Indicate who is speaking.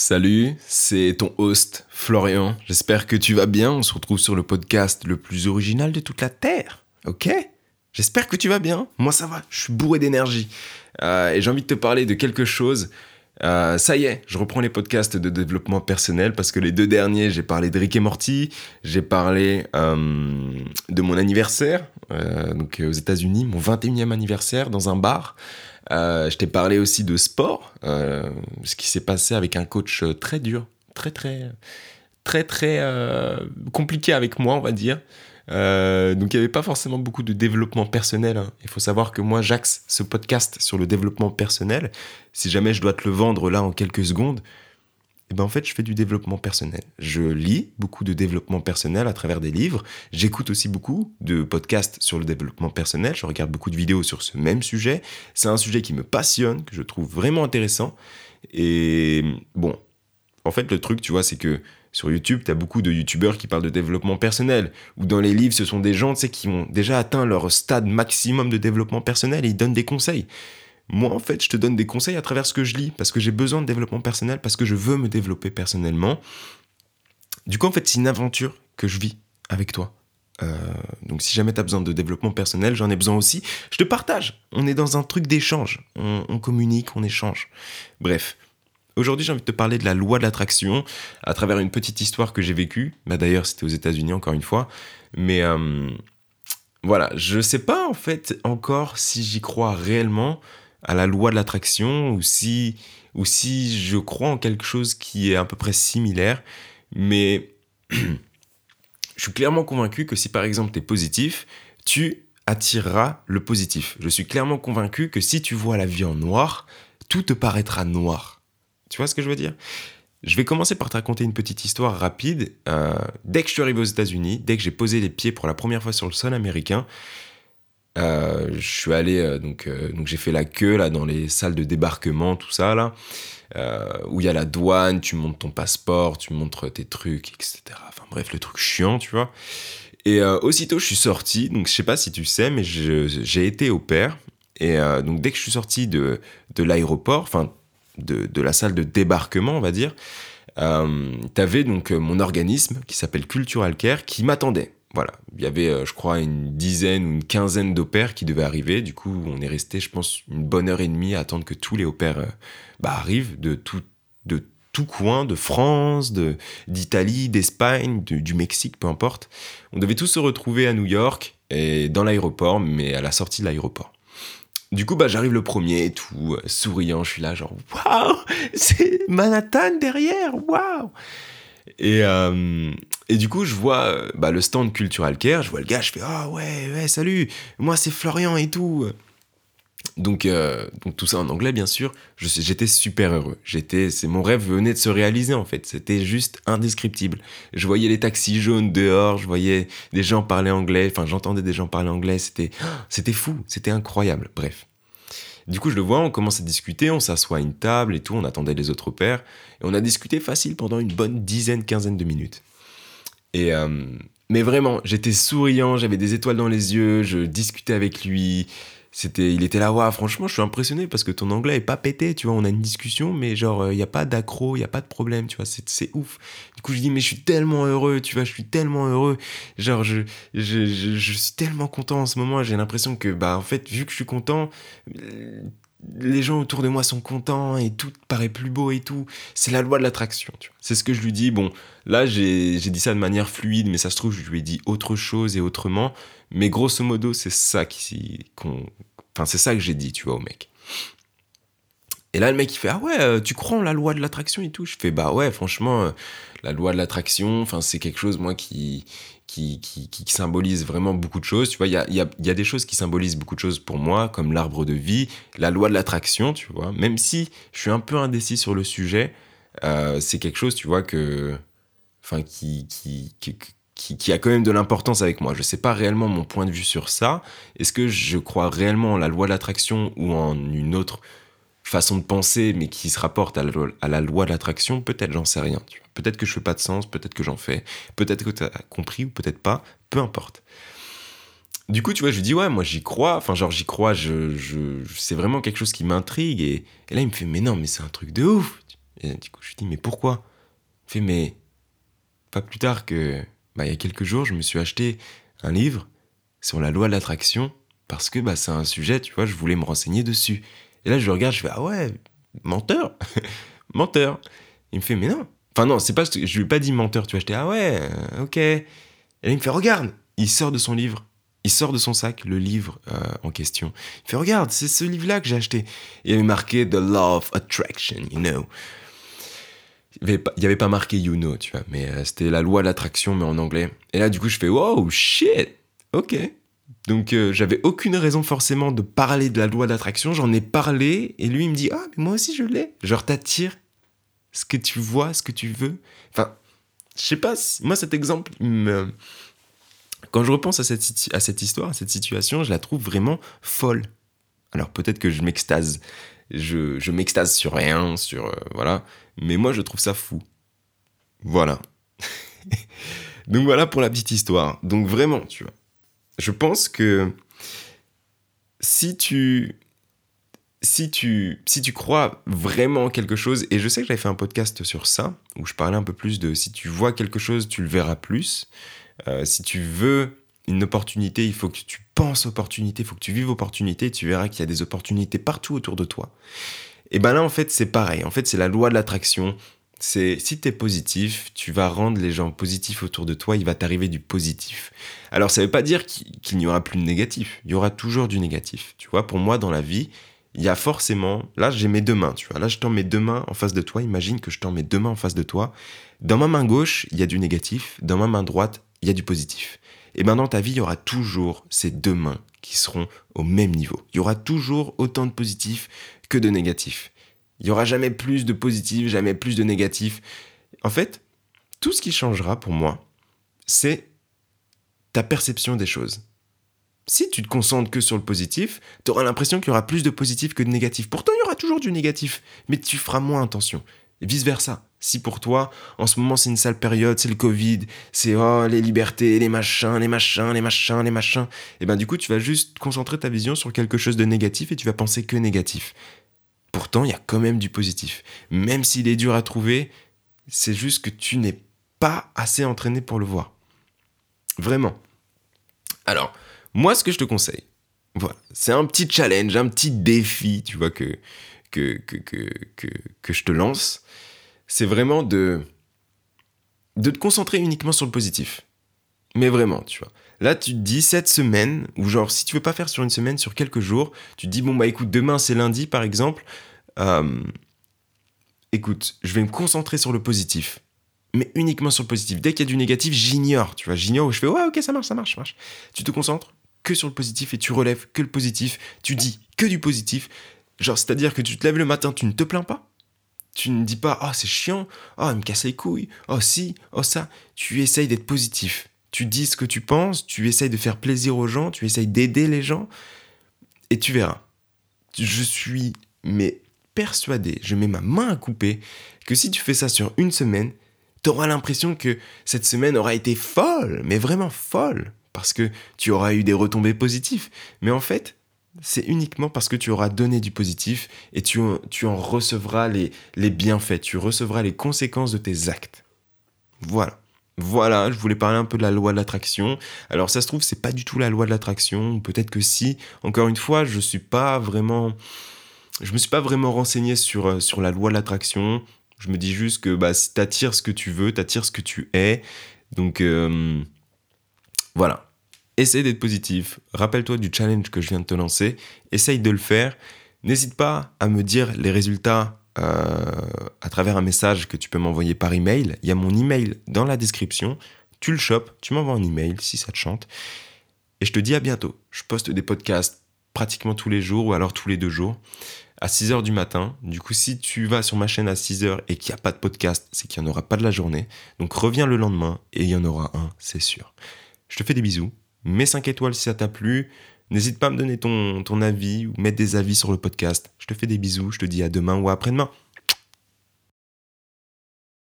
Speaker 1: Salut, c'est ton host Florian. J'espère que tu vas bien. On se retrouve sur le podcast le plus original de toute la Terre. Ok? J'espère que tu vas bien. Moi ça va, je suis bourré d'énergie. Euh, et j'ai envie de te parler de quelque chose. Euh, ça y est, je reprends les podcasts de développement personnel parce que les deux derniers, j'ai parlé de Rick et Morty, j'ai parlé euh, de mon anniversaire, donc aux États-Unis, mon 21e anniversaire dans un bar. Je t'ai parlé aussi de sport, ce qui s'est passé avec un coach très dur, très très très très compliqué avec moi, on va dire. Euh, donc il n'y avait pas forcément beaucoup de développement personnel. Hein. Il faut savoir que moi j'axe ce podcast sur le développement personnel. Si jamais je dois te le vendre là en quelques secondes, eh ben en fait je fais du développement personnel. Je lis beaucoup de développement personnel à travers des livres. J'écoute aussi beaucoup de podcasts sur le développement personnel. Je regarde beaucoup de vidéos sur ce même sujet. C'est un sujet qui me passionne, que je trouve vraiment intéressant. Et bon, en fait le truc tu vois c'est que sur YouTube, tu as beaucoup de YouTubeurs qui parlent de développement personnel. Ou dans les livres, ce sont des gens qui ont déjà atteint leur stade maximum de développement personnel et ils donnent des conseils. Moi, en fait, je te donne des conseils à travers ce que je lis, parce que j'ai besoin de développement personnel, parce que je veux me développer personnellement. Du coup, en fait, c'est une aventure que je vis avec toi. Euh, donc si jamais tu as besoin de développement personnel, j'en ai besoin aussi. Je te partage. On est dans un truc d'échange. on communique, on échange. Bref. Aujourd'hui, j'ai envie de te parler de la loi de l'attraction à travers une petite histoire que j'ai vécue. Bah, D'ailleurs, c'était aux États-Unis, encore une fois. Mais euh, voilà, je sais pas en fait encore si j'y crois réellement à la loi de l'attraction ou si, ou si je crois en quelque chose qui est à peu près similaire. Mais je suis clairement convaincu que si par exemple tu es positif, tu attireras le positif. Je suis clairement convaincu que si tu vois la vie en noir, tout te paraîtra noir. Tu vois ce que je veux dire? Je vais commencer par te raconter une petite histoire rapide. Euh, dès que je suis arrivé aux États-Unis, dès que j'ai posé les pieds pour la première fois sur le sol américain, euh, je suis allé euh, donc donc j'ai fait la queue là dans les salles de débarquement tout ça là où il y a la douane tu montes ton passeport tu montres tes trucs etc enfin bref le truc chiant tu vois. Et aussitôt je suis sorti donc je sais pas si tu sais mais j'ai été au père et donc dès que je suis sorti de de l'aéroport enfin de, la salle de débarquement, on va dire, euh, tu avais donc euh, mon organisme qui s'appelle Cultural Care qui m'attendait. Voilà, il y avait, euh, je crois, une dizaine ou une quinzaine d'opères qui devaient arriver. Du coup, on est resté, je pense, une bonne heure et demie à attendre que tous les opères bah, arrivent de tout, de tout coin, de France, d'Italie, d'Espagne, du Mexique, peu importe. On devait tous se retrouver à New York et dans l'aéroport, mais à la sortie de l'aéroport. Du coup, bah, j'arrive le premier et tout, euh, souriant, je suis là, genre, waouh, c'est Manhattan derrière, waouh! Et, euh, et du coup, je vois euh, bah, le stand Cultural Care, je vois le gars, je fais, ah ouais, ouais, salut, moi c'est Florian et tout. Donc, euh, donc tout ça en anglais, bien sûr. J'étais super heureux. J'étais, c'est mon rêve venait de se réaliser en fait. C'était juste indescriptible. Je voyais les taxis jaunes dehors, je voyais des gens parler anglais. Enfin, j'entendais des gens parler anglais. C'était, c'était fou. C'était incroyable. Bref. Du coup, je le vois, on commence à discuter, on s'assoit à une table et tout, on attendait les autres pères, et on a discuté facile pendant une bonne dizaine, quinzaine de minutes. Et euh, mais vraiment, j'étais souriant, j'avais des étoiles dans les yeux, je discutais avec lui, c'était il était là ouais franchement je suis impressionné parce que ton anglais est pas pété tu vois on a une discussion mais genre il euh, y a pas d'accro il y a pas de problème tu vois c'est ouf du coup je dis mais je suis tellement heureux tu vois je suis tellement heureux genre je je, je, suis tellement content en ce moment j'ai l'impression que bah en fait vu que je suis content les gens autour de moi sont contents et tout paraît plus beau et tout. C'est la loi de l'attraction. C'est ce que je lui dis. Bon, là, j'ai dit ça de manière fluide, mais ça se trouve, je lui ai dit autre chose et autrement. Mais grosso modo, c'est ça qui, enfin, c'est ça que j'ai dit, tu vois, au mec. Et là, le mec, il fait Ah ouais, euh, tu crois en la loi de l'attraction et tout? Je fais Bah ouais, franchement, euh, la loi de l'attraction, c'est quelque chose, moi, qui, qui, qui, qui, symbolise vraiment beaucoup de choses. Tu vois, il y a, y, a, y a, des choses qui symbolisent beaucoup de choses pour moi, comme l'arbre de vie, la loi de l'attraction, tu vois. Même si je suis un peu indécis sur le sujet, euh, c'est quelque chose, tu vois, que. Enfin, qui, qui, qui, qui, a quand même de l'importance avec moi. Je sais pas réellement mon point de vue sur ça. Est-ce que je crois réellement en la loi de l'attraction ou en une autre façon de penser, mais qui se rapporte à la, à loi de l'attraction? Peut-être, j'en sais rien. Peut-être que je fais pas de sens, peut-être que j'en fais, peut-être que tu as compris ou peut-être pas, peu importe. Du coup, tu vois, je lui dis, ouais, moi j'y crois, enfin, genre j'y crois, je, je, c'est vraiment quelque chose qui m'intrigue. Et, là, il me fait, mais non, mais c'est un truc de ouf. Et du coup, je lui dis, mais pourquoi? Il fait, mais pas plus tard que, bah, il y a quelques jours, je me suis acheté un livre sur la loi de l'attraction parce que bah, c'est un sujet, tu vois, je voulais me renseigner dessus. Et là, je regarde, je fais, ah ouais, menteur, menteur. Il me fait, mais non. Enfin, non, c'est pas, je lui ai pas dit menteur, tu vois, j'étais, ah ouais, euh, ok. Et là, il me fait, regarde, il sort de son livre. Il sort de son sac le livre euh, en question. Il fait Regarde, c'est ce livre-là que j'ai acheté. il avait marqué The Law of Attraction, you know. Il n'y avait, pas marqué You know, tu vois, mais euh, c'était la loi de l'attraction, mais en anglais. Et là, du coup, je fais Wow, shit Ok. Donc, euh, j'avais aucune raison forcément de parler de la loi d'attraction. J'en ai parlé, et lui, il me dit Ah, mais moi aussi, je l'ai. Genre, t'attires ce que tu vois, ce que tu veux. Enfin, je sais pas, moi, cet exemple, quand je repense à cette, à cette histoire, à cette situation, je la trouve vraiment folle. Alors peut-être que je m'extase, je, m'extase sur rien, sur... Euh, voilà, mais moi je trouve ça fou. Voilà. Donc voilà pour la petite histoire. Donc vraiment, tu vois, je pense que si tu... Si tu, si tu crois vraiment en quelque chose, et je sais que j'avais fait un podcast sur ça, où je parlais un peu plus de si tu vois quelque chose, tu le verras plus. Euh, si tu veux une opportunité, il faut que tu penses opportunité, il faut que tu vives opportunité, tu verras qu'il y a des opportunités partout autour de toi. Et ben là, en fait, c'est pareil. En fait, c'est la loi de l'attraction. C'est si tu es positif, tu vas rendre les gens positifs autour de toi, il va t'arriver du positif. Alors, ça ne veut pas dire qu'il n'y aura plus de négatif. Il y aura toujours du négatif. Tu vois, pour moi, dans la vie, il y a forcément. Là, j'ai mes deux mains, tu vois. Là, je tends mes deux mains en face de toi. Imagine que je tends mes deux mains en face de toi. Dans ma main gauche, il y a du négatif. Dans ma main droite, il y a du positif. Et bien dans ta vie, il y aura toujours ces deux mains qui seront au même niveau. Il y aura toujours autant de positifs que de négatifs. Il n'y aura jamais plus de positifs, jamais plus de négatifs. En fait, tout ce qui changera pour moi, c'est ta perception des choses. Si tu te concentres que sur le positif, tu auras l'impression qu'il y aura plus de positifs que de négatifs. Pourtant, il y aura toujours du négatif, mais tu feras moins attention. Vice-versa. Si pour toi, en ce moment, c'est une sale période, c'est le Covid, c'est oh, les libertés, les machins, les machins, les machins, les machins, et ben du coup, tu vas juste concentrer ta vision sur quelque chose de négatif et tu vas penser que négatif. Pourtant, il y a quand même du positif. Même s'il est dur à trouver, c'est juste que tu n'es pas assez entraîné pour le voir. Vraiment. Alors, moi, ce que je te conseille, voilà, c'est un petit challenge, un petit défi, tu vois, que, que, que, que, que je te lance c'est vraiment de, de te concentrer uniquement sur le positif. Mais vraiment, tu vois. Là, tu te dis cette semaine, ou genre, si tu veux pas faire sur une semaine, sur quelques jours, tu te dis, bon, bah écoute, demain c'est lundi par exemple, euh, écoute, je vais me concentrer sur le positif. Mais uniquement sur le positif. Dès qu'il y a du négatif, j'ignore, tu vois, j'ignore, je fais, ouais, ok, ça marche, ça marche, ça marche. Tu te concentres que sur le positif et tu relèves que le positif, tu dis que du positif. Genre, c'est-à-dire que tu te lèves le matin, tu ne te plains pas, tu ne dis pas, oh, c'est chiant, oh, il me casse les couilles, oh, si, oh, ça. Tu essayes d'être positif. Tu dis ce que tu penses, tu essayes de faire plaisir aux gens, tu essayes d'aider les gens, et tu verras. Je suis, mais persuadé, je mets ma main à couper, que si tu fais ça sur une semaine, tu auras l'impression que cette semaine aura été folle, mais vraiment folle, parce que tu auras eu des retombées positives. Mais en fait, c'est uniquement parce que tu auras donné du positif et tu, tu en recevras les, les bienfaits, tu recevras les conséquences de tes actes. Voilà. Voilà, je voulais parler un peu de la loi de l'attraction. Alors ça se trouve, c'est pas du tout la loi de l'attraction, peut-être que si. Encore une fois, je suis pas vraiment je me suis pas vraiment renseigné sur, euh, sur la loi de l'attraction. Je me dis juste que bah, t'attires ce que tu veux, t'attires ce que tu es. Donc euh, voilà, essaye d'être positif. Rappelle-toi du challenge que je viens de te lancer. Essaye de le faire. N'hésite pas à me dire les résultats euh, à travers un message que tu peux m'envoyer par email. Il y a mon email dans la description. Tu le chopes, tu m'envoies un email si ça te chante. Et je te dis à bientôt. Je poste des podcasts pratiquement tous les jours ou alors tous les deux jours à 6 h du matin. Du coup, si tu vas sur ma chaîne à 6 h et qu'il n'y a pas de podcast, c'est qu'il n'y en aura pas de la journée. Donc reviens le lendemain et il y en aura un, c'est sûr. Je te fais des bisous mets 5 étoiles si ça t'a plu. N'hésite pas à me donner ton, ton avis ou mettre des avis sur le podcast. Je te fais des bisous, je te dis à demain ou après-demain.